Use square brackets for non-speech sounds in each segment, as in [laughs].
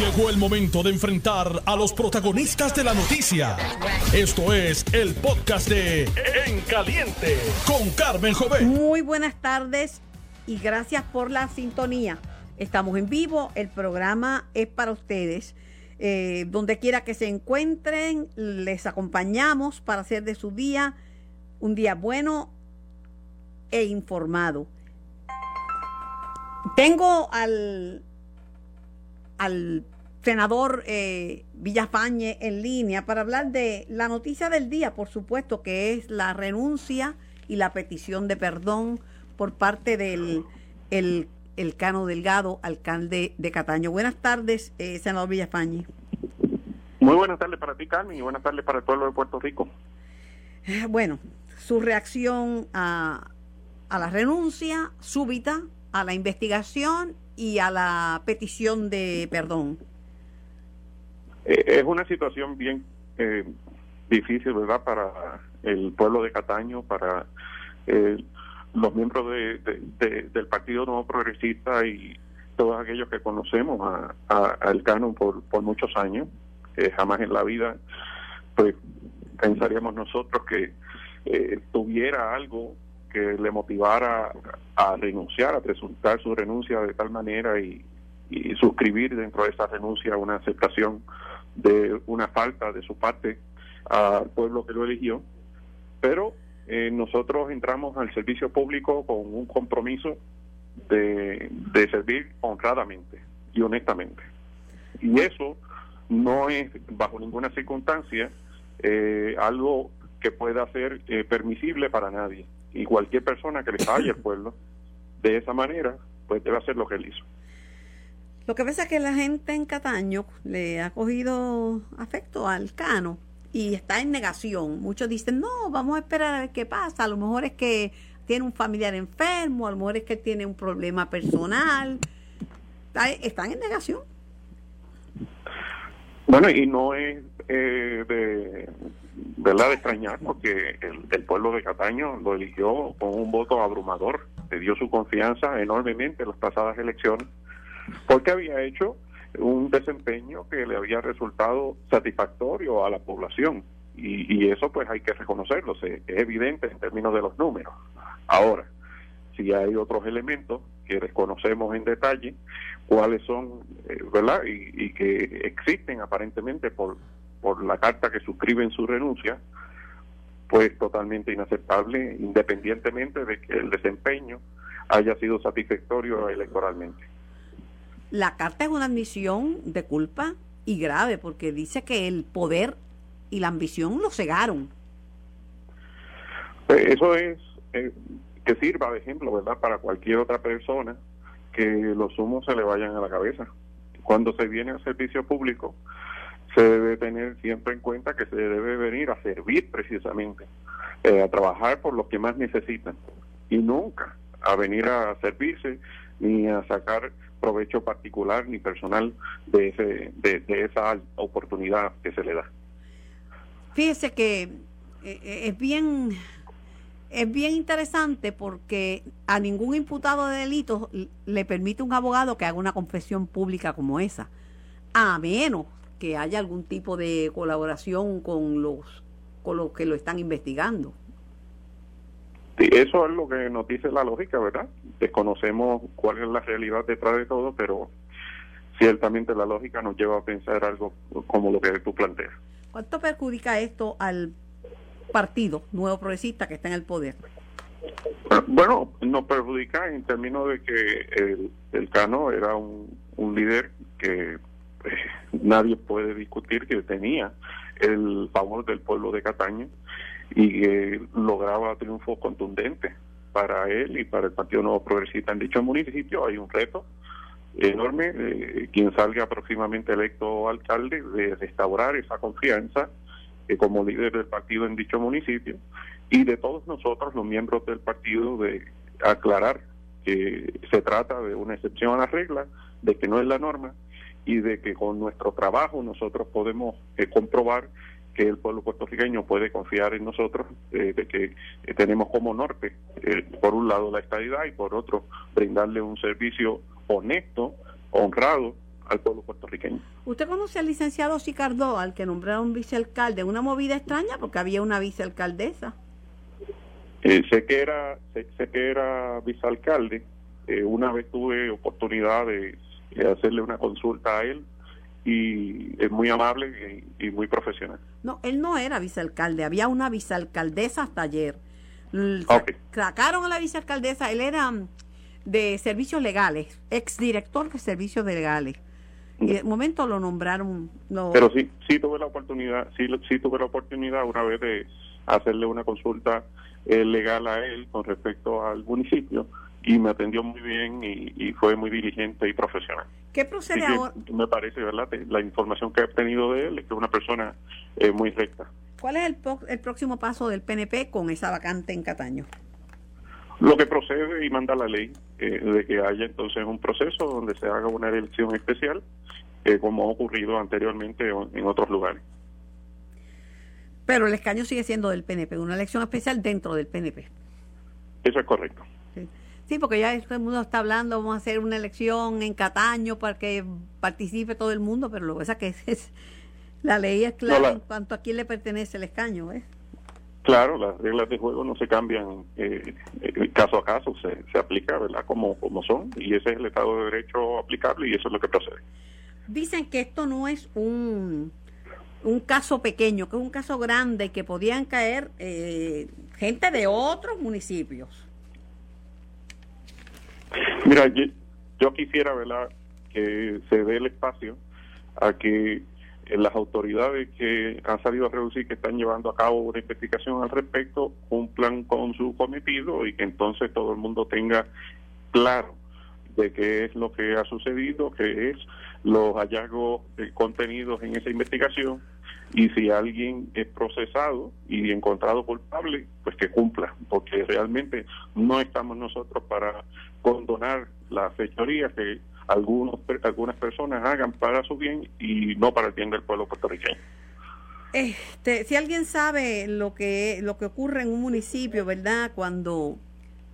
Llegó el momento de enfrentar a los protagonistas de la noticia. Esto es el podcast de En Caliente con Carmen Jovet. Muy buenas tardes y gracias por la sintonía. Estamos en vivo, el programa es para ustedes. Eh, donde quiera que se encuentren, les acompañamos para hacer de su día un día bueno e informado. Tengo al al senador eh, Villafañe en línea para hablar de la noticia del día, por supuesto, que es la renuncia y la petición de perdón por parte del el, Cano Delgado, alcalde de Cataño. Buenas tardes, eh, senador Villafañe. Muy buenas tardes para ti, Carmen, y buenas tardes para el pueblo de Puerto Rico. Eh, bueno, su reacción a, a la renuncia súbita, a la investigación y a la petición de perdón? Eh, es una situación bien eh, difícil, ¿verdad?, para el pueblo de Cataño, para eh, los miembros de, del Partido Nuevo Progresista y todos aquellos que conocemos a, al Cano por, muchos años. jamás en la vida, pues, pensaríamos nosotros que tuviera algo que le motivara a renunciar, a presentar su renuncia de tal manera y, suscribir dentro de esa renuncia una aceptación de una falta de su parte al pueblo que lo eligió. Pero eh, nosotros entramos al servicio público con un compromiso de, servir honradamente y honestamente. Y eso no es bajo ninguna circunstancia eh, algo que pueda ser eh, permisible para nadie y cualquier persona que le falle al pueblo de esa manera, pues debe hacer lo que él hizo. Lo que pasa es que la gente en Cataño le ha cogido afecto al Cano y está en negación. Muchos dicen, no, vamos a esperar a ver qué pasa. A lo mejor es que tiene un familiar enfermo, a lo mejor es que tiene un problema personal. Están en negación. Bueno, y no es eh, de, ¿verdad? de extrañar porque el, pueblo de Cataño lo eligió con un voto abrumador, le dio su confianza enormemente en las pasadas elecciones, porque había hecho un desempeño que le había resultado satisfactorio a la población. Y, eso pues hay que reconocerlo, es evidente en términos de los números. Ahora, si hay otros elementos que desconocemos en detalle, cuáles son, eh, ¿verdad? Y, y, que existen aparentemente por, por la carta que suscriben su renuncia, pues totalmente inaceptable, independientemente de que el desempeño haya sido satisfactorio electoralmente. La carta es una admisión de culpa y grave, porque dice que el poder y la ambición lo cegaron. Pues eso es eh, que sirva de ejemplo, ¿verdad?, para cualquier otra persona que los humos se le vayan a la cabeza. Cuando se viene al servicio público, se debe tener siempre en cuenta que se debe venir a servir precisamente, eh, a trabajar por los que más necesitan y nunca a venir a servirse ni a sacar provecho particular ni personal de, ese, de, esa oportunidad que se le da. Fíjese que eh, eh, es bien es bien interesante porque a ningún imputado de delitos le permite un abogado que haga una confesión pública como esa, a menos que haya algún tipo de colaboración con los, con los que lo están investigando. Sí, eso es lo que nos dice la lógica, ¿verdad? Desconocemos cuál es la realidad detrás de todo, pero ciertamente la lógica nos lleva a pensar algo como lo que tú planteas. ¿Cuánto perjudica esto al partido nuevo progresista que está en el poder? Bueno, nos perjudica en términos de que el, el Cano era un, un líder que nadie puede discutir que tenía el favor del pueblo de Cataño y que lograba triunfos contundentes para él y para el Partido Nuevo Progresista. En dicho municipio hay un reto enorme, eh, quien salga próximamente electo alcalde, de restaurar esa confianza eh, como líder del partido en dicho municipio y de todos nosotros, los miembros del partido, de aclarar que se trata de una excepción a la regla, de que no es la norma y de que con nuestro trabajo nosotros podemos eh, comprobar que el pueblo puertorriqueño puede confiar en nosotros, eh, de que eh, tenemos como norte, por un lado, la estabilidad y por otro, brindarle un servicio honesto, honrado al pueblo puertorriqueño. ¿Usted conoce al licenciado Sicardo, al que nombraron vicealcalde? Una movida extraña porque había una vicealcaldesa. Eh, sé que era sé, que era vicealcalde. Eh, una vez tuve oportunidad de, hacerle una consulta a él y es muy amable y, muy profesional. No, él no era vicealcalde, había una vicealcaldesa hasta ayer. Sacaron a la vicealcaldesa, él era mm, de servicios legales, exdirector de servicios legales. Y de momento lo nombraron. No. Pero sí, sí tuve la oportunidad, sí, sí tuve la oportunidad una vez de hacerle una consulta eh, legal a él con respecto al municipio y me atendió muy bien y, fue muy diligente y profesional. ¿Qué procede ahora? Me parece, ¿verdad? La información que he obtenido de él es que es una persona eh, muy recta. ¿Cuál es el, el próximo paso del PNP con esa vacante en Cataño? Lo que procede y manda la ley eh, de que haya entonces un proceso donde se haga una elección especial, eh, como ha ocurrido anteriormente en otros lugares. Pero el escaño sigue siendo del PNP, una elección especial dentro del PNP. Eso es correcto. Sí, porque ya todo el mundo está hablando, vamos a hacer una elección en Cataño para que participe todo el mundo, pero lo que pasa que [laughs] es, la ley es clara en cuanto a quién le pertenece el escaño. ¿eh? Claro, las reglas de juego no se cambian eh, eh, caso a caso, se, se aplica ¿verdad? Como, como son, y ese es el Estado de Derecho aplicable y eso es lo que procede. Dicen que esto no es un un caso pequeño, que es un caso grande, que podían caer eh, gente de otros municipios. Mira, yo, quisiera, ¿verdad?, que se dé el espacio a que eh, las autoridades que han salido a reducir, que están llevando a cabo una investigación al respecto, cumplan con su cometido y que entonces todo el mundo tenga claro de qué es lo que ha sucedido, qué es los hallazgos eh, contenidos en esa investigación y si alguien es procesado y encontrado culpable, pues que cumpla, porque realmente no estamos nosotros para condonar la fechoría que algunos algunas personas hagan para su bien y no para el bien del pueblo puertorriqueño. Este, si alguien sabe lo que lo que ocurre en un municipio, ¿verdad? Cuando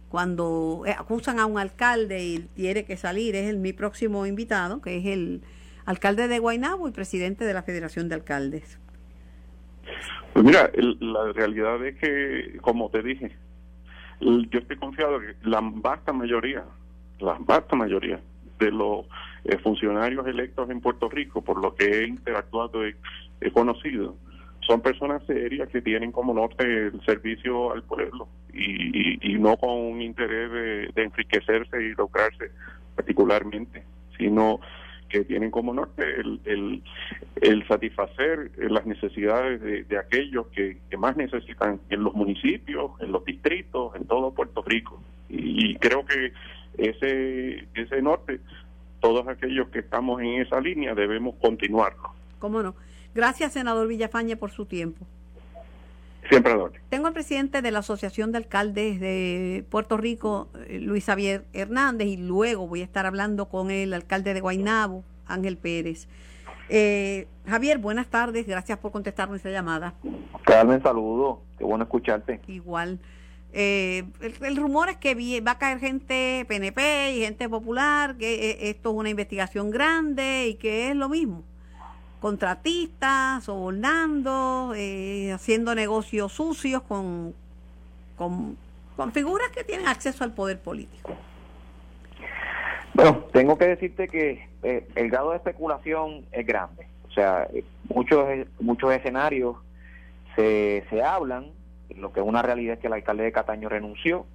cuando acusan a un alcalde y tiene que salir, es el mi próximo invitado, que es el alcalde de Guaynabo y presidente de la Federación de Alcaldes. Pues mira, la realidad es que, como te dije, yo estoy confiado que la vasta mayoría, la vasta mayoría de los eh, funcionarios electos en Puerto Rico, por lo que he interactuado he conocido, son personas serias que tienen como norte el servicio al pueblo y, y, no con un interés de, de enriquecerse y lograrse particularmente, sino que tienen como norte el, el, satisfacer las necesidades de, aquellos que, más necesitan en los municipios, en los distritos, en todo Puerto Rico. Y, creo que ese, ese norte, todos aquellos que estamos en esa línea debemos continuarlo. ¿Cómo no? Gracias, senador Villafañe, por su tiempo. Siempre Tengo al presidente de la Asociación de Alcaldes de Puerto Rico, eh, Luis Javier Hernández, y luego voy a estar hablando con el alcalde de Guaynabo, Ángel Pérez. Eh, Javier, buenas tardes, gracias por contestar nuestra llamada. Carmen, saludo, qué bueno escucharte. Igual. Eh, el, rumor es que va a caer gente PNP y gente popular, que esto es una investigación grande y que es lo mismo contratistas, sobornando, eh, haciendo negocios sucios con, con, figuras que tienen acceso al poder político. Bueno, tengo que decirte que eh, el grado de especulación es grande. O sea, muchos muchos escenarios se, se hablan. Lo que es una realidad es que el alcalde de Cataño renunció.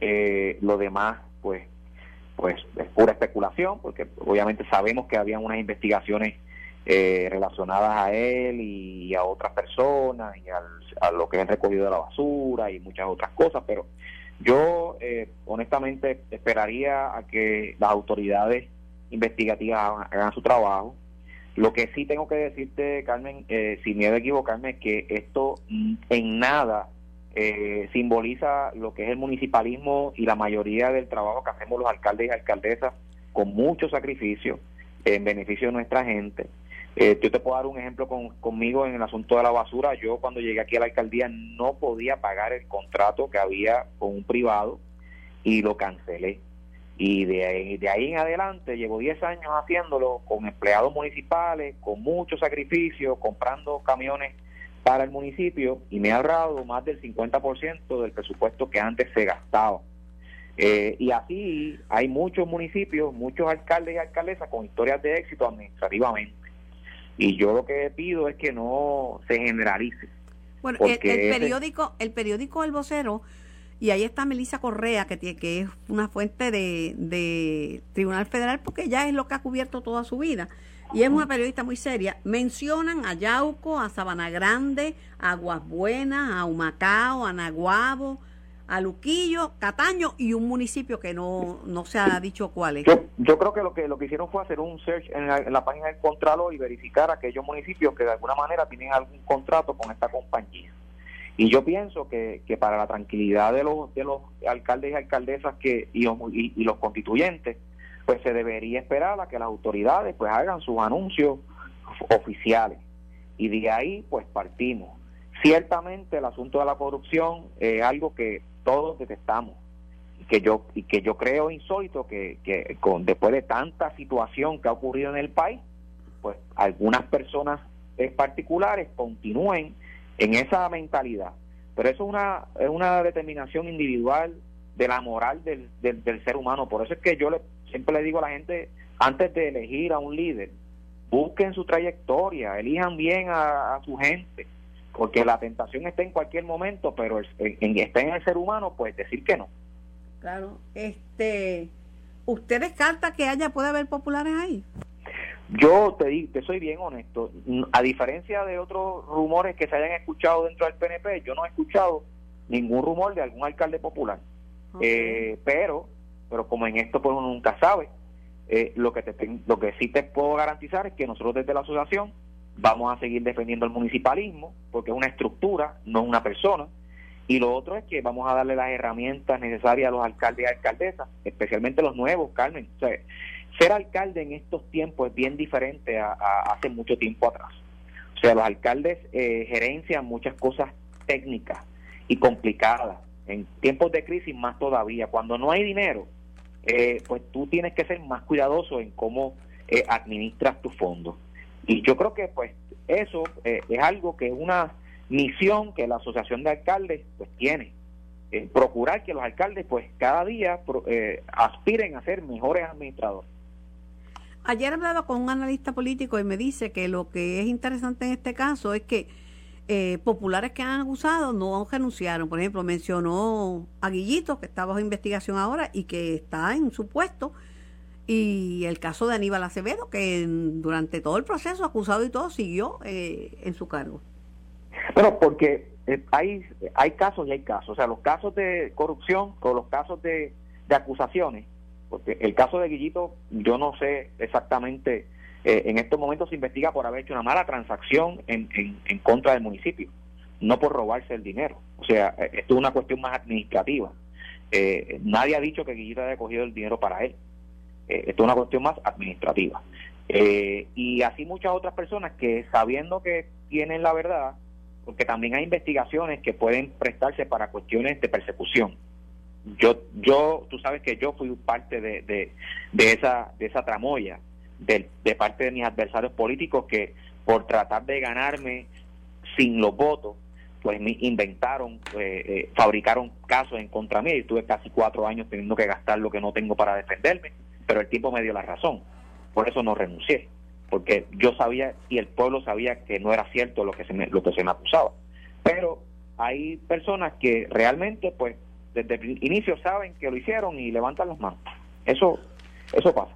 Eh, lo demás, pues, pues es pura especulación, porque obviamente sabemos que habían unas investigaciones eh, relacionadas a él y a otras personas y a lo que el recogido de la basura y muchas otras cosas, pero yo eh, honestamente esperaría a que las autoridades investigativas hagan, su trabajo. Lo que sí tengo que decirte, Carmen, eh, sin miedo a equivocarme, es que esto en nada eh, simboliza lo que es el municipalismo y la mayoría del trabajo que hacemos los alcaldes y alcaldesas con mucho sacrificio en beneficio de nuestra gente. Eh, yo te puedo dar un ejemplo con, conmigo en el asunto de la basura. Yo cuando llegué aquí a la alcaldía no podía pagar el contrato que había con un privado y lo cancelé. Y de, de ahí en adelante llevo 10 años haciéndolo con empleados municipales, con mucho sacrificio, comprando camiones para el municipio y me ha ahorrado más del 50% del presupuesto que antes se gastaba. Eh, y así hay muchos municipios, muchos alcaldes y alcaldesas con historias de éxito administrativamente. Y yo lo que pido es que no se generalice. Bueno, el, periódico, el periódico El Vocero, y ahí está Melissa Correa, que, tiene, que es una fuente de, de Tribunal Federal, porque ella es lo que ha cubierto toda su vida y es una periodista muy seria, mencionan a Yauco, a Sabana Grande, a Aguas Buenas, a Humacao, a Naguabo, a Luquillo, Cataño y un municipio que no, no se ha dicho cuál es. Yo, creo que lo que lo que hicieron fue hacer un search en la, página del Contralor y verificar aquellos municipios que de alguna manera tienen algún contrato con esta compañía. Y yo pienso que, que para la tranquilidad de los, de los alcaldes y alcaldesas que y, y los constituyentes, pues se debería esperar a que las autoridades pues hagan sus anuncios oficiales y de ahí pues partimos. Ciertamente el asunto de la corrupción es algo que todos detestamos y que yo y que yo creo insólito que, que con, después de tanta situación que ha ocurrido en el país, pues algunas personas particulares continúen en esa mentalidad. Pero eso es una, es una determinación individual de la moral del, del, del ser humano. Por eso es que yo le siempre le digo a la gente, antes de elegir a un líder, busquen su trayectoria, elijan bien a, su gente, porque la tentación está en cualquier momento, pero en, está en el ser humano, pues decir que no. Claro, este, ¿usted descarta que haya, puede haber populares ahí? Yo te, te soy bien honesto, a diferencia de otros rumores que se hayan escuchado dentro del PNP, yo no he escuchado ningún rumor de algún alcalde popular. Eh, pero pero como en esto pues uno nunca sabe, eh, lo que te, lo que sí te puedo garantizar es que nosotros desde la asociación vamos a seguir defendiendo el municipalismo porque es una estructura, no una persona. Y lo otro es que vamos a darle las herramientas necesarias a los alcaldes y alcaldesas, especialmente los nuevos, Carmen. Ser alcalde en estos tiempos es bien diferente a, hace mucho tiempo atrás. O sea, los alcaldes eh, gerencian muchas cosas técnicas y complicadas. En tiempos de crisis más todavía. Cuando no hay dinero, eh, pues tú tienes que ser más cuidadoso en cómo eh, administras tus fondos. Y yo creo que pues eso eh, es algo que es una misión que la Asociación de Alcaldes pues tiene. procurar que los alcaldes pues cada día aspiren a ser mejores administradores. Ayer hablaba con un analista político y me dice que lo que es interesante en este caso es que eh, populares que han acusado no renunciaron. Por ejemplo, mencionó a Guillito, que está bajo investigación ahora y que está en su puesto. Y el caso de Aníbal Acevedo, que durante todo el proceso, acusado y todo, siguió eh, en su cargo. Bueno, porque eh, hay, hay casos y hay casos. O sea, los casos de corrupción con los casos de, de acusaciones. Porque el caso de Guillito, yo no sé exactamente eh, en estos momentos se investiga por haber hecho una mala transacción en, en, contra del municipio, no por robarse el dinero. O sea, eh, esto es una cuestión más administrativa. Nadie ha dicho que Guillita haya cogido el dinero para él. Esto es una cuestión más administrativa. y así muchas otras personas que sabiendo que tienen la verdad, porque también hay investigaciones que pueden prestarse para cuestiones de persecución. Yo, yo, tú sabes que yo fui parte de, de, de esa, de esa tramoya de, de parte de mis adversarios políticos que por tratar de ganarme sin los votos, pues me inventaron, eh, eh, fabricaron casos en contra mí y tuve casi cuatro años teniendo que gastar lo que no tengo para defenderme, pero el tiempo me dio la razón, por eso no renuncié, porque yo sabía y el pueblo sabía que no era cierto lo que se me, lo que se me acusaba, pero hay personas que realmente pues desde el inicio saben que lo hicieron y levantan las manos, eso, eso pasa.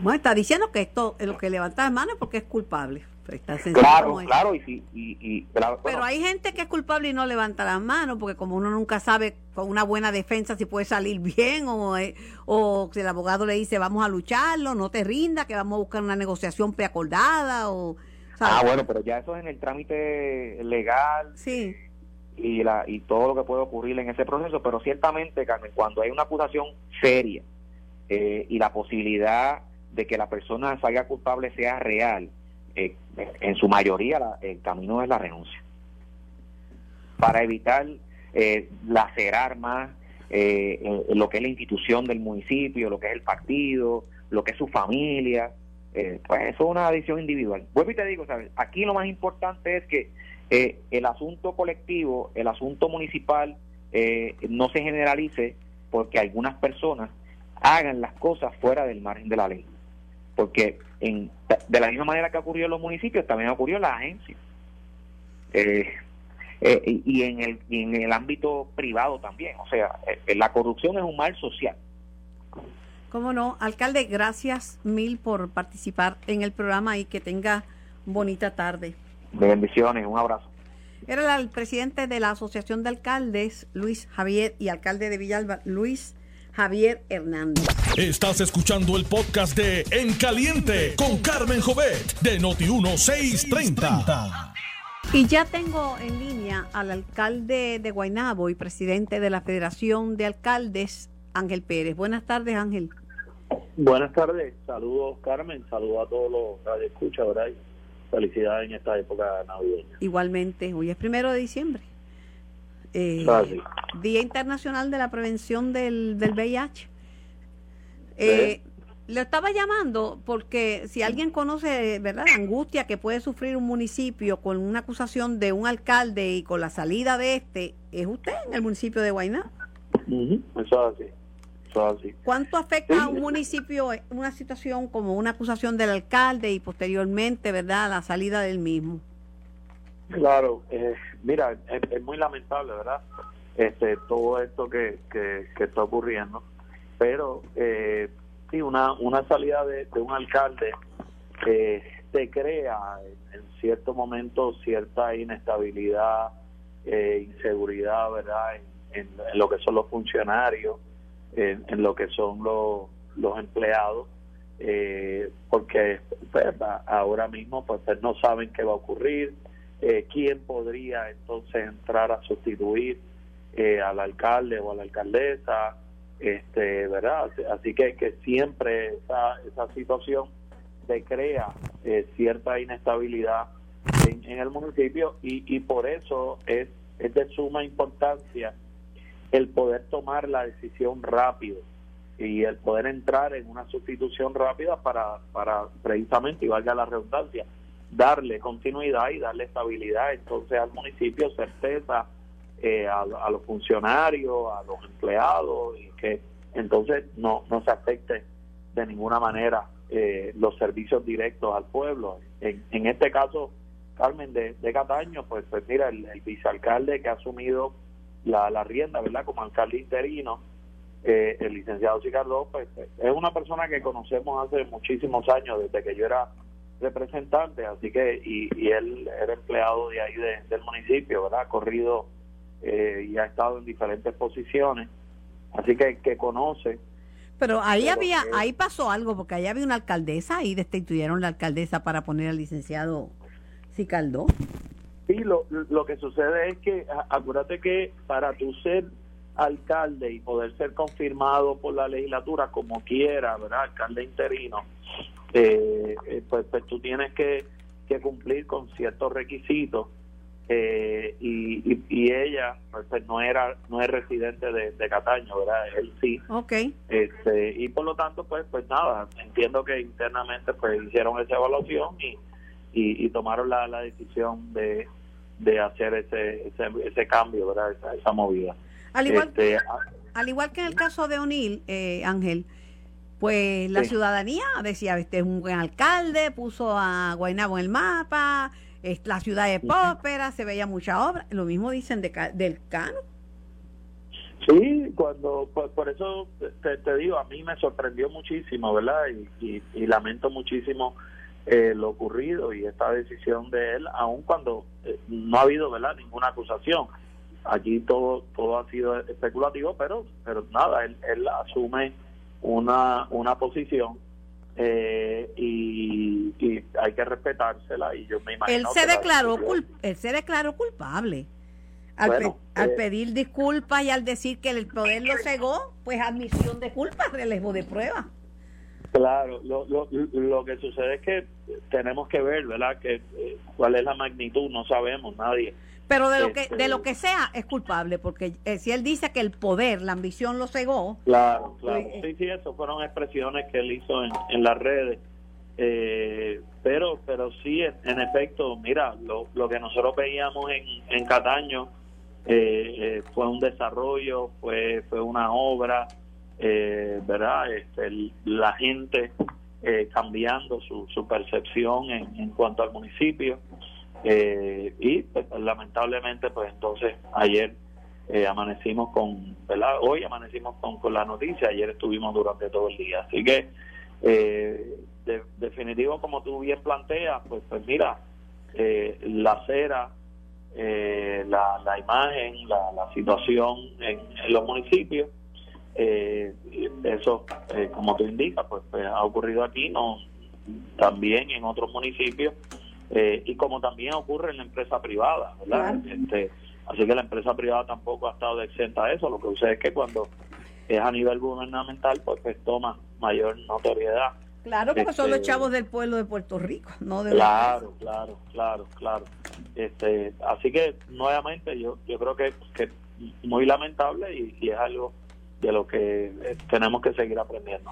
Bueno, está diciendo que esto es lo que levanta las manos porque es culpable. Claro, claro, y, y, Pero hay gente que es culpable y no levanta las manos porque como uno nunca sabe con una buena defensa si puede salir bien o, eh, o si el abogado le dice vamos a lucharlo, no te rinda, que vamos a buscar una negociación preacordada o... Ah, bueno, pero ya eso es en el trámite legal. Sí. Y, la, y todo lo que puede ocurrir en ese proceso, pero ciertamente, Carmen, cuando hay una acusación seria eh, y la posibilidad de que la persona salga culpable sea real, eh, en su mayoría el camino es la renuncia. Para evitar eh, lacerar más eh, lo que es la institución del municipio, lo que es el partido, lo que es su familia. Eh, pues eso es una decisión individual. Vuelvo y te digo, ¿sabes? aquí lo más importante es que eh, el asunto colectivo, el asunto municipal, no se generalice porque algunas personas hagan las cosas fuera del margen de la ley. Porque en, de la misma manera que ocurrió en los municipios, también ocurrió en las agencias. Eh, eh, y, en el, en el ámbito privado también. O sea, eh, la corrupción es un mal social. Cómo no, alcalde, gracias mil por participar en el programa y que tenga bonita tarde. Bendiciones, un abrazo. Era el presidente de la Asociación de Alcaldes, Luis Javier, y alcalde de Villalba, Luis Javier Hernández. Estás escuchando el podcast de En Caliente con Carmen Jovet de Noti1630. Y ya tengo en línea al alcalde de Guaynabo y presidente de la Federación de Alcaldes, Ángel Pérez. Buenas tardes, Ángel. Buenas tardes, saludos Carmen, saludos a todos los que escuchan, ¿verdad? Felicidades en esta época navideña. Igualmente, hoy es primero de diciembre. Eh, Día Internacional de la Prevención del, del VIH. Eh, le estaba llamando porque si alguien conoce, ¿verdad?, la angustia que puede sufrir un municipio con una acusación de un alcalde y con la salida de este, es usted en el municipio de Guayná. Eso es así. Eso así. ¿Cuánto afecta a un municipio una situación como una acusación del alcalde y posteriormente, ¿verdad?, la salida del mismo. Claro, eh, mira, es, muy lamentable, ¿verdad? Este, todo esto que, que, está ocurriendo, pero eh, sí, una, una salida de, un alcalde eh, te crea en, cierto momento cierta inestabilidad, eh, inseguridad, ¿verdad? En, lo que son los funcionarios, en, lo que son los, los empleados, porque pues, ahora mismo pues no saben qué va a ocurrir eh, quién podría entonces entrar a sustituir eh, al alcalde o a la alcaldesa, este, ¿verdad? Así que, que siempre esa, esa situación se crea eh, cierta inestabilidad en, el municipio y, y por eso es, es de suma importancia el poder tomar la decisión rápido y el poder entrar en una sustitución rápida para, para precisamente, y valga la redundancia, darle continuidad y darle estabilidad entonces al municipio, certeza eh, a, los funcionarios, a los empleados y que entonces no, no se afecte de ninguna manera eh, los servicios directos al pueblo. En, en este caso, Carmen de, de Cataño, pues, pues mira, el, vicealcalde que ha asumido la, la rienda, ¿verdad? Como alcalde interino, eh, el licenciado Sicardo, pues es una persona que conocemos hace muchísimos años, desde que yo era representante, así que, y, él era empleado de ahí del municipio, ¿verdad? Ha corrido eh, y ha estado en diferentes posiciones, así que, que conoce. Pero ahí había, ahí pasó algo, porque ahí había una alcaldesa y destituyeron la alcaldesa para poner al licenciado Cicaldó. Sí, lo, lo que sucede es que, acuérdate que para tu ser alcalde y poder ser confirmado por la legislatura como quiera, ¿verdad? Alcalde interino, eh, eh, pues, pues tú tienes que, que cumplir con ciertos requisitos eh, y, y, ella pues, pues, no era no es residente de, Cataño verdad él sí. Okay este y por lo tanto pues pues nada entiendo que internamente pues hicieron esa evaluación y y, tomaron la, la decisión de, de hacer ese, ese, ese cambio verdad esa, esa movida. Al igual este, al igual que en el caso de O'Neill eh, Ángel pues la ciudadanía decía, este es un buen alcalde, puso a Guaynabo en el mapa, es la ciudad de Pópera, se veía mucha obra. Lo mismo dicen de, del Cano. Sí, cuando, por, eso te, digo, a mí me sorprendió muchísimo, ¿verdad? Y, lamento muchísimo eh, lo ocurrido y esta decisión de él, aun cuando eh, no ha habido, ¿verdad?, ninguna acusación. Allí todo todo ha sido especulativo, pero pero nada, él, él asume una, una posición eh, y, hay que respetársela y yo me imagino él se declaró él se declaró culpable. Al, al eh, pedir disculpas y al decir que el poder lo cegó pues admisión de culpa relevo de prueba. Claro lo, lo, lo que sucede es que tenemos que ver verdad que eh, cuál es la magnitud no sabemos nadie Pero de lo que de lo este, que sea es culpable, porque eh, si él dice que el poder, la ambición lo cegó. Claro, claro. Pues, sí, sí, eso fueron expresiones que él hizo en, en las redes. Eh, pero pero sí, en, efecto, mira, lo, lo que nosotros veíamos en, en Cataño eh, fue un desarrollo, fue fue una obra, ¿verdad? Este, la gente cambiando su, su percepción en, en cuanto al municipio. Eh, y pues, lamentablemente, pues entonces ayer eh, amanecimos con, ¿verdad? Hoy amanecimos con, con la noticia, ayer estuvimos durante todo el día. Así que, eh, definitivo, como tú bien planteas, pues, pues mira, eh, la acera, la, la imagen, la, la situación en, los municipios, eso, como tú indicas, pues, pues, ha ocurrido aquí, no también en otros municipios eh, y como también ocurre en la empresa privada, ¿verdad? Este, así que la empresa privada tampoco ha estado exenta a eso. Lo que sucede es que cuando es a nivel gubernamental, pues, pues toma mayor notoriedad. Claro, porque son los este, chavos del pueblo de Puerto Rico, no de Claro, claro, claro, claro. Este, así que nuevamente yo yo creo que que muy lamentable y, es algo de lo que eh, tenemos que seguir aprendiendo.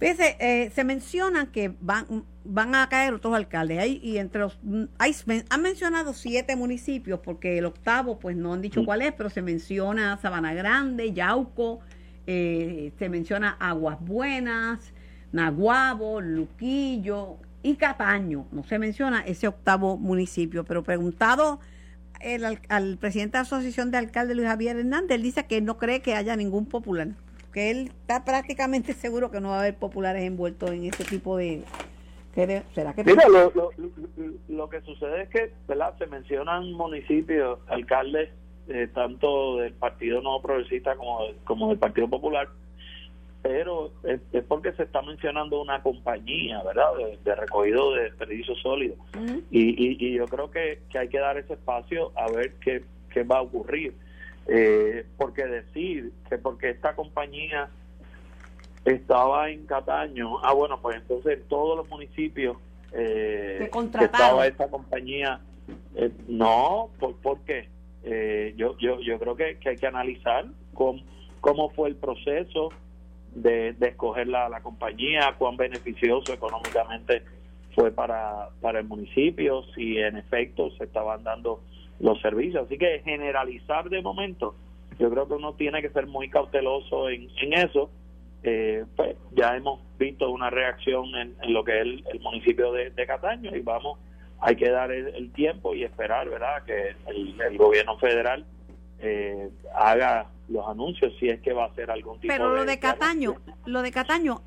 Fíjese, eh, se menciona que van, van a caer otros alcaldes. Hay, y entre los, hay, han mencionado siete municipios, porque el octavo, pues no han dicho mm. cuál es, pero se menciona Sabana Grande, Yauco, eh, se menciona Aguas Buenas, Naguabo, Luquillo y Cataño. No se menciona ese octavo municipio, pero preguntado el, al presidente de la Asociación de Alcaldes, Luis Javier Hernández, él dice que no cree que haya ningún popular que él está prácticamente seguro que no va a haber populares envueltos en este tipo de... ¿Será que Mira, lo, lo, lo, que sucede es que ¿verdad? se mencionan municipios, alcaldes, eh, tanto del Partido No Progresista como, como del Partido Popular, pero es, porque se está mencionando una compañía, ¿verdad?, de, recogido de desperdicios sólidos. y, y, yo creo que, que hay que dar ese espacio a ver qué, qué va a ocurrir eh, porque decir que porque esta compañía estaba en Cataño, ah bueno, pues entonces en todos los municipios eh, que estaba esta compañía, eh, no, ¿por, por qué? Eh, yo, yo, yo creo que, hay que analizar cómo, cómo fue el proceso de, de escoger la, la compañía, cuán beneficioso económicamente fue para, para el municipio, si en efecto se estaban dando los servicios. Así que generalizar de momento, yo creo que uno tiene que ser muy cauteloso en, en eso. Eh, pues ya hemos visto una reacción en, lo que es el, municipio de, Cataño y vamos, hay que dar el, tiempo y esperar, ¿verdad?, que el, gobierno federal eh, haga los anuncios si es que va a hacer algún tipo Pero lo de, Cataño, lo de Cataño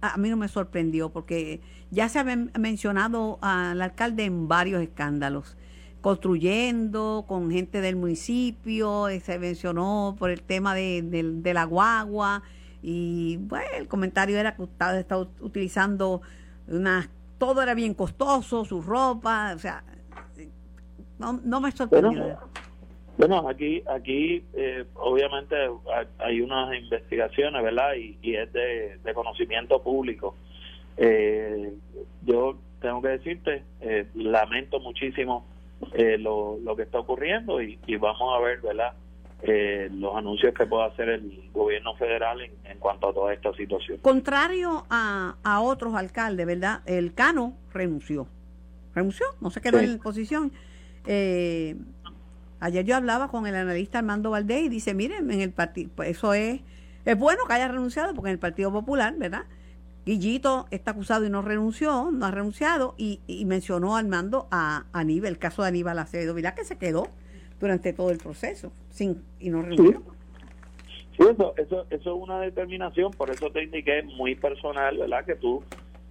a mí no me sorprendió porque ya se ha mencionado al alcalde en varios escándalos construyendo con gente del municipio, eh, se mencionó por el tema de, la guagua y bueno, el comentario era que usted estaba utilizando una, todo era bien costoso, su ropa, o sea, no, no me sorprendió. Bueno, aquí, aquí eh, obviamente hay unas investigaciones, ¿verdad? Y, es de, conocimiento público. Eh, yo tengo que decirte, lamento muchísimo eh, lo, lo que está ocurriendo y, vamos a ver, ¿verdad? Eh, los anuncios que pueda hacer el gobierno federal en, cuanto a toda esta situación. Contrario a, a otros alcaldes, ¿verdad? El Cano renunció. Renunció, no se quedó en posición. Eh, ayer yo hablaba con el analista Armando Valdés y dice, miren, en el partido, pues eso es, es bueno que haya renunciado porque en el Partido Popular, ¿verdad? Guillito está acusado y no renunció, no ha renunciado, y, mencionó al mando a Aníbal, el caso de Aníbal Acevedo Vilá, que se quedó durante todo el proceso sin y no renunció. Sí, eso, eso, eso es una determinación, por eso te indiqué muy personal, ¿verdad? Que tú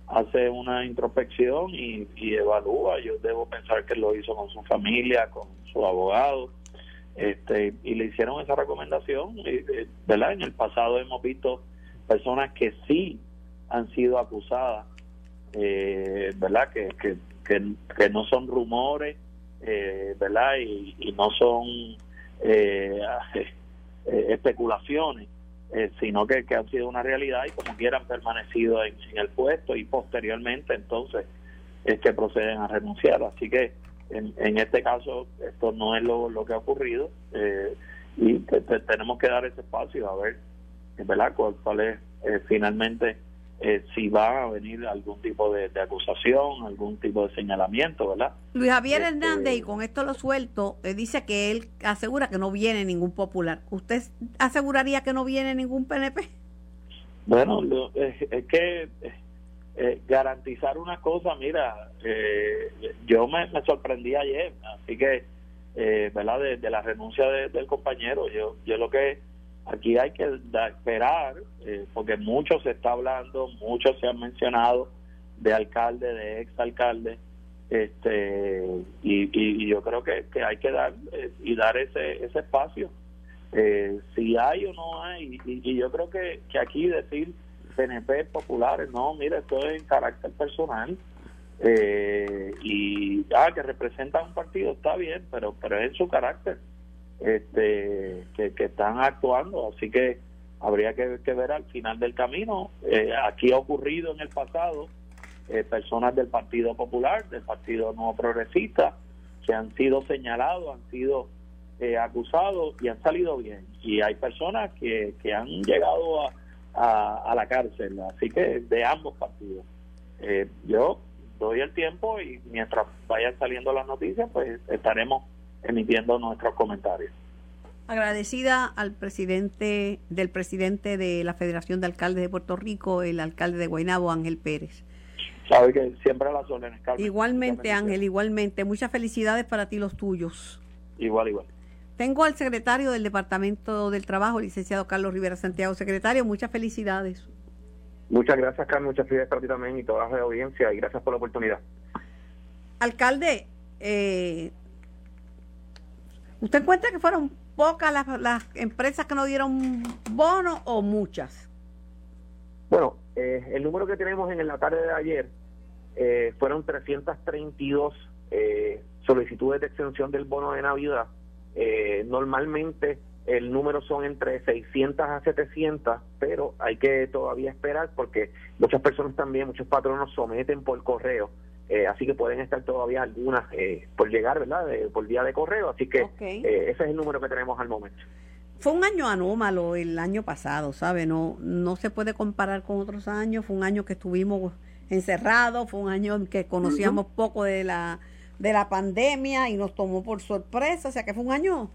haces una introspección y, y evalúa. Yo debo pensar que lo hizo con su familia, con su abogado, este, y le hicieron esa recomendación, eh, ¿verdad? En el pasado hemos visto personas que sí han sido acusadas, eh, ¿verdad? Que, que, que, no son rumores, eh, ¿verdad? Y, no son eh, [laughs] especulaciones, sino que, que, han sido una realidad y como quieran permanecido en, el puesto y posteriormente entonces es que proceden a renunciar. Así que en, en este caso esto no es lo, lo que ha ocurrido eh, y tenemos que dar ese espacio a ver verdad cuál, cuál es eh, finalmente eh, si va a venir algún tipo de, acusación, algún tipo de señalamiento, ¿verdad? Luis Javier este, Hernández, y con esto lo suelto, eh, dice que él asegura que no viene ningún popular. ¿Usted aseguraría que no viene ningún PNP? Bueno, es, que eh, garantizar una cosa, mira, yo me, sorprendí ayer, así que, ¿verdad? De, la renuncia del compañero, yo, yo lo que Aquí hay que esperar, eh, porque mucho se está hablando, mucho se han mencionado de alcalde, de exalcalde, este, y, yo creo que, que, hay que dar eh, y dar ese, ese espacio. Eh, si hay o no hay, y, yo creo que, que aquí decir PNP populares, no, mira, esto es en carácter personal. y ah, que representa un partido está bien pero pero es en su carácter este, que, están actuando. Así que habría que, ver al final del camino. Eh, aquí ha ocurrido en el pasado eh, personas del Partido Popular, del Partido Nuevo Progresista, que han sido señalados, han sido eh, acusados y han salido bien. Y hay personas que, que han llegado a, a, a la cárcel, así que de ambos partidos. yo doy el tiempo y mientras vayan saliendo las noticias, pues estaremos emitiendo nuestros comentarios. Agradecida al presidente del presidente de la Federación de Alcaldes de Puerto Rico, el alcalde de Guaynabo, Ángel Pérez. Sabe que siempre las órdenes, Igualmente, Ángel, igualmente. Muchas felicidades para ti los tuyos. Igual, igual. Tengo al secretario del Departamento del Trabajo, licenciado Carlos Rivera Santiago. Secretario, muchas felicidades. Muchas gracias, Carlos. Muchas felicidades para ti también y toda la audiencia y gracias por la oportunidad. Alcalde, eh, ¿Usted encuentra que fueron pocas las, empresas que no dieron bono o muchas? Bueno, eh, el número que tenemos en la tarde de ayer eh, fueron 332 eh, solicitudes de extensión del bono de Navidad. normalmente el número son entre 600 a 700, pero hay que todavía esperar porque muchas personas también, muchos patronos someten por correo eh, así que pueden estar todavía algunas eh, por llegar, ¿verdad? por día de correo. Así que eh, ese es el número que tenemos al momento. Fue un año anómalo el año pasado, ¿sabe? No, no se puede comparar con otros años. Fue un año que estuvimos encerrados, fue un año que conocíamos poco de la, de la pandemia y nos tomó por sorpresa. O sea que fue un año,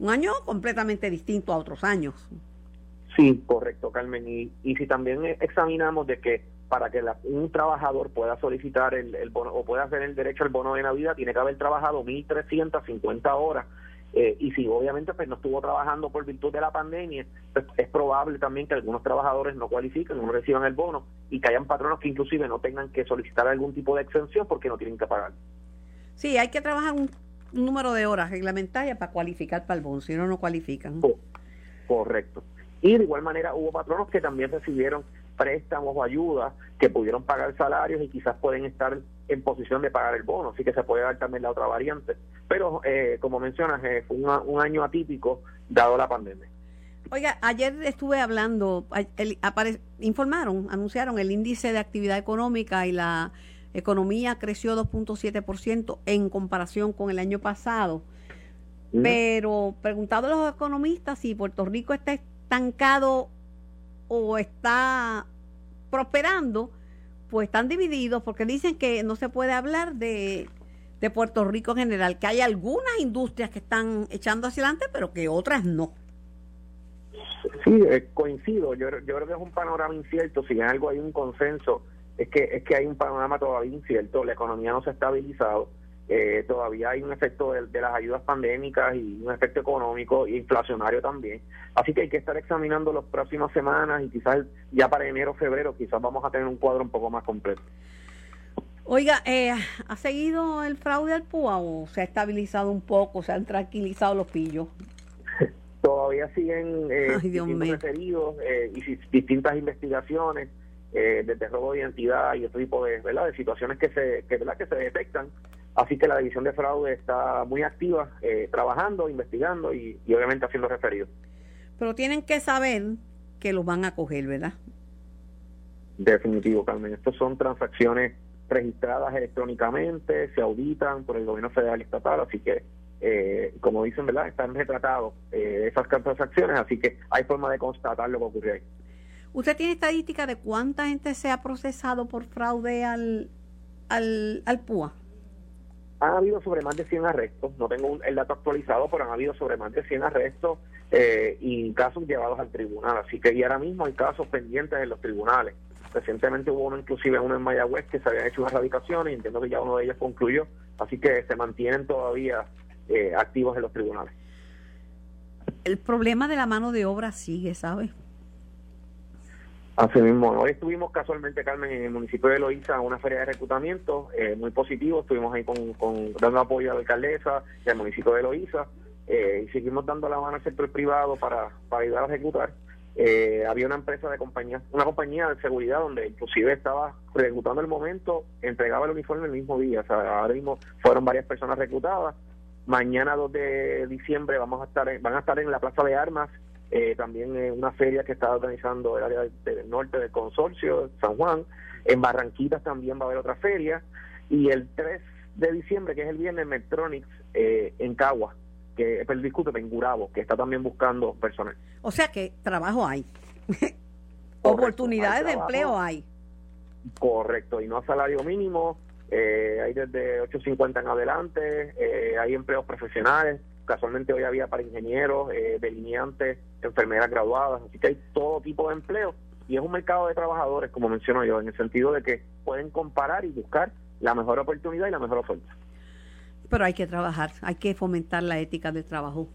un año completamente distinto a otros años. Sí, correcto, Carmen. Y, y si también examinamos de que para que un trabajador pueda solicitar el, bono o pueda hacer el derecho al bono de Navidad, tiene que haber trabajado 1.350 horas. Eh, y si obviamente pues no estuvo trabajando por virtud de la pandemia, pues es probable también que algunos trabajadores no cualifiquen, no reciban el bono y que hayan patronos que inclusive no tengan que solicitar algún tipo de exención porque no tienen que pagar. Sí, hay que trabajar un, número de horas reglamentarias para cualificar para el bono, si no, no cualifican. correcto. Y de igual manera hubo patronos que también recibieron préstamos o ayudas que pudieron pagar salarios y quizás pueden estar en posición de pagar el bono, así que se puede dar también la otra variante. Pero, eh, como mencionas, eh, fue un año atípico dado la pandemia. Oiga, ayer estuve hablando, informaron, anunciaron el índice de actividad económica y la economía creció 2.7% en comparación con el año pasado. Pero preguntado a los economistas si Puerto Rico está estancado o está prosperando, pues están divididos porque dicen que no se puede hablar de, de Puerto Rico en general, que hay algunas industrias que están echando hacia adelante, pero que otras no. Sí, eh, coincido. Yo, yo creo que es un panorama incierto. Si en algo hay un consenso, es que es que hay un panorama todavía incierto. La economía no se ha estabilizado. Eh, todavía hay un efecto de, las ayudas pandémicas y un efecto económico e inflacionario también. Así que hay que estar examinando las próximas semanas y quizás ya para enero febrero quizás vamos a tener un cuadro un poco más completo. Oiga, eh, ¿ha seguido el fraude al PUA o se ha estabilizado un poco, se han tranquilizado los pillos? [laughs] Todavía siguen eh, referidos eh, y distintas investigaciones eh, desde robo de identidad y otro tipo de, ¿verdad? de situaciones que se, que, ¿verdad? que se detectan Así que la división de fraude está muy activa, eh, trabajando, investigando y, obviamente haciendo referidos. Pero tienen que saber que los van a coger, ¿verdad? Definitivo, Carmen. Estas son transacciones registradas electrónicamente, se auditan por el gobierno federal y estatal, así que, eh, como dicen, ¿verdad? Están retratados eh, esas transacciones, así que hay forma de constatar lo que ocurrió ahí. ¿Usted tiene estadística de cuánta gente se ha procesado por fraude al, al, al PUA? Han habido sobre más de 100 arrestos, no tengo el dato actualizado, pero han habido sobre más de 100 arrestos eh, y casos llevados al tribunal. Así que y ahora mismo hay casos pendientes en los tribunales. Recientemente hubo uno, inclusive uno en Mayagüez, que se habían hecho unas radicaciones y entiendo que ya uno de ellos concluyó. Así que se mantienen todavía eh, activos en los tribunales. El problema de la mano de obra sigue, ¿sabes? Así mismo, hoy estuvimos casualmente, Carmen, en el municipio de Loíza, una feria de reclutamiento eh, muy positivo. Estuvimos ahí con, con, dando apoyo a la alcaldesa y al municipio de Loíza eh, y seguimos dando la mano al sector privado para, para ayudar a ejecutar. Eh, había una empresa de compañía, una compañía de seguridad donde inclusive estaba reclutando el momento, entregaba el uniforme el mismo día. O sea, ahora mismo fueron varias personas reclutadas. Mañana 2 de diciembre vamos a estar, van a estar en la Plaza de Armas eh, también una feria que está organizando el área del norte del consorcio, San Juan. En Barranquitas también va a haber otra feria. Y el 3 de diciembre, que es el viernes, Metronics eh, en Cagua, que es el discute en Gurabo, que está también buscando personal. O sea que trabajo hay. [laughs] Oportunidades de empleo hay. Correcto, y no a salario mínimo. Eh, hay desde 8.50 en adelante, eh, hay empleos profesionales, casualmente hoy había para ingenieros, eh, delineantes, enfermeras graduadas, así que hay todo tipo de empleo y es un mercado de trabajadores, como menciono yo, en el sentido de que pueden comparar y buscar la mejor oportunidad y la mejor oferta. Pero hay que trabajar, hay que fomentar la ética del trabajo.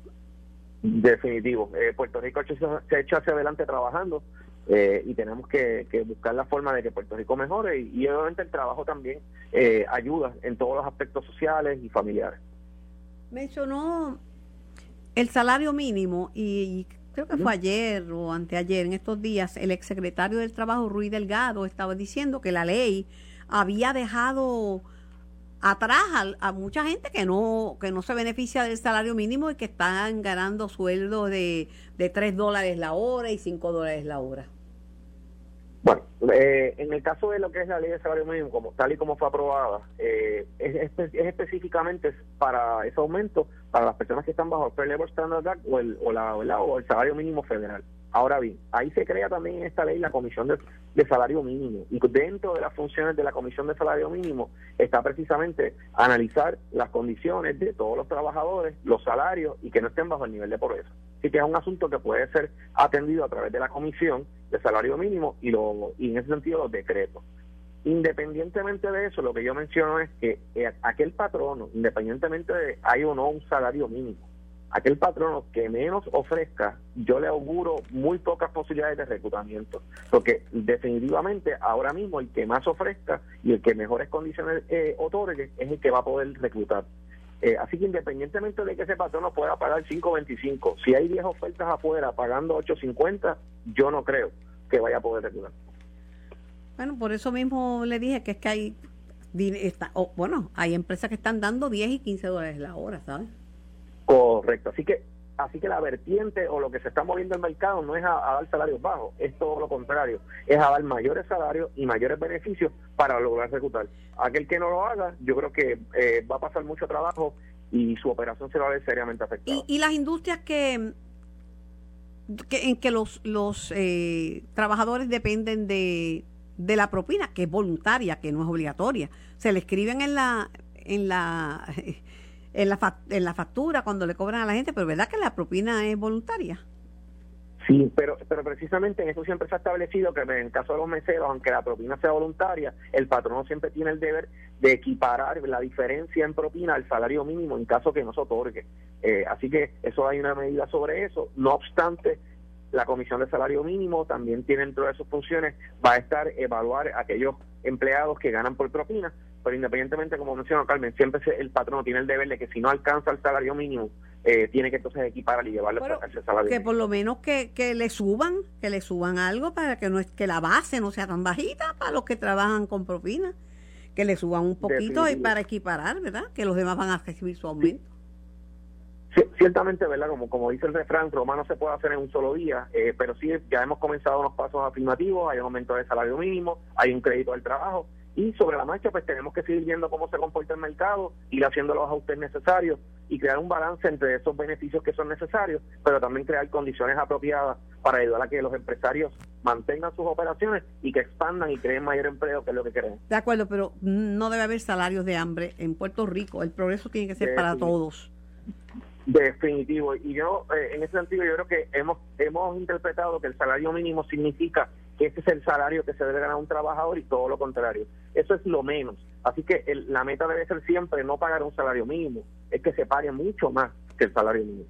Definitivo. Eh, Puerto Rico se ha hecho hacia adelante trabajando eh, y tenemos que, buscar la forma de que Puerto Rico mejore y, obviamente el trabajo también eh, ayuda en todos los aspectos sociales y familiares mencionó el salario mínimo y, creo que fue ayer o anteayer, en estos días, el exsecretario del Trabajo, Ruiz Delgado, estaba diciendo que la ley había dejado atrás a, mucha gente que no que no se beneficia del salario mínimo y que están ganando sueldos de, de 3 dólares la hora y 5 dólares la hora. Bueno, eh, en el caso de lo que es la ley de salario mínimo, como tal y como fue aprobada, eh, es, específicamente para ese aumento para las personas que están bajo el Fair Labor Standard Act o el, o, la, o el salario mínimo federal. Ahora bien, ahí se crea también en esta ley la comisión de, salario mínimo y dentro de las funciones de la comisión de salario mínimo está precisamente analizar las condiciones de todos los trabajadores, los salarios y que no estén bajo el nivel de pobreza. Así que es un asunto que puede ser atendido a través de la comisión de salario mínimo y, lo, y en ese sentido los decretos. Independientemente de eso, lo que yo menciono es que eh, aquel patrono, independientemente de hay o no un salario mínimo, aquel patrono que menos ofrezca, yo le auguro muy pocas posibilidades de reclutamiento, porque definitivamente ahora mismo el que más ofrezca y el que mejores condiciones eh, otorgue es el que va a poder reclutar. Eh, así que independientemente de que ese patrono pueda pagar 5.25, si hay 10 ofertas afuera pagando 8.50, yo no creo que vaya a poder reclutar. Bueno, por eso mismo le dije que es que hay, bueno, hay empresas que están dando 10 y 15 dólares la hora, ¿sabes? Correcto, así que así que la vertiente o lo que se está moviendo el mercado no es a, dar salarios bajos, es todo lo contrario, es a dar mayores salarios y mayores beneficios para lograr ejecutar. Aquel que no lo haga, yo creo que eh, va a pasar mucho trabajo y su operación se va a ver seriamente afectada. ¿Y, las industrias que, en que los, los eh, trabajadores dependen de, de la propina, que es voluntaria, que no es obligatoria, se le escriben en la en la en la, en la factura cuando le cobran a la gente, pero ¿verdad que la propina es voluntaria? Sí, pero, pero precisamente en eso siempre se ha establecido que en el caso de los meseros, aunque la propina sea voluntaria, el patrono siempre tiene el deber de equiparar la diferencia en propina al salario mínimo en caso que no se otorgue. Eh, así que eso hay una medida sobre eso. No obstante, la Comisión de Salario Mínimo también tiene dentro de sus funciones, va a estar evaluar aquellos empleados que ganan por propina, pero independientemente, como mencionó Carmen, siempre el patrono tiene el deber de que si no alcanza el salario mínimo, eh, tiene que entonces equiparar y llevarlo a ese salario Que por lo menos que, que le suban, que le suban algo para que no es que la base no sea tan bajita para los que trabajan con propina, que le suban un poquito y para equiparar, ¿verdad? Que los demás van a recibir su aumento ciertamente, ¿verdad? Como, como dice el refrán, Roma no se puede hacer en un solo día, eh, pero sí ya hemos comenzado unos pasos afirmativos, hay un aumento del salario mínimo, hay un crédito al trabajo y sobre la marcha pues tenemos que seguir viendo cómo se comporta el mercado, ir haciendo los ajustes necesarios y crear un balance entre esos beneficios que son necesarios, pero también crear condiciones apropiadas para ayudar a que los empresarios mantengan sus operaciones y que expandan y creen mayor empleo, que es lo que queremos. De acuerdo, pero no debe haber salarios de hambre en Puerto Rico. El progreso tiene que ser para todos. Definitivo. Y yo, eh, en ese sentido, yo creo que hemos, hemos interpretado que el salario mínimo significa ese es el salario que se debe ganar un trabajador y todo lo contrario. Eso es lo menos. Así que la meta debe ser siempre no pagar un salario mínimo, es que se pague mucho más que el salario mínimo.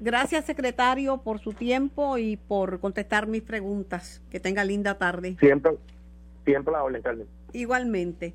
Gracias, secretario, por su tiempo y por contestar mis preguntas. Que tenga linda tarde. Siempre, siempre la orden, Carmen. Igualmente.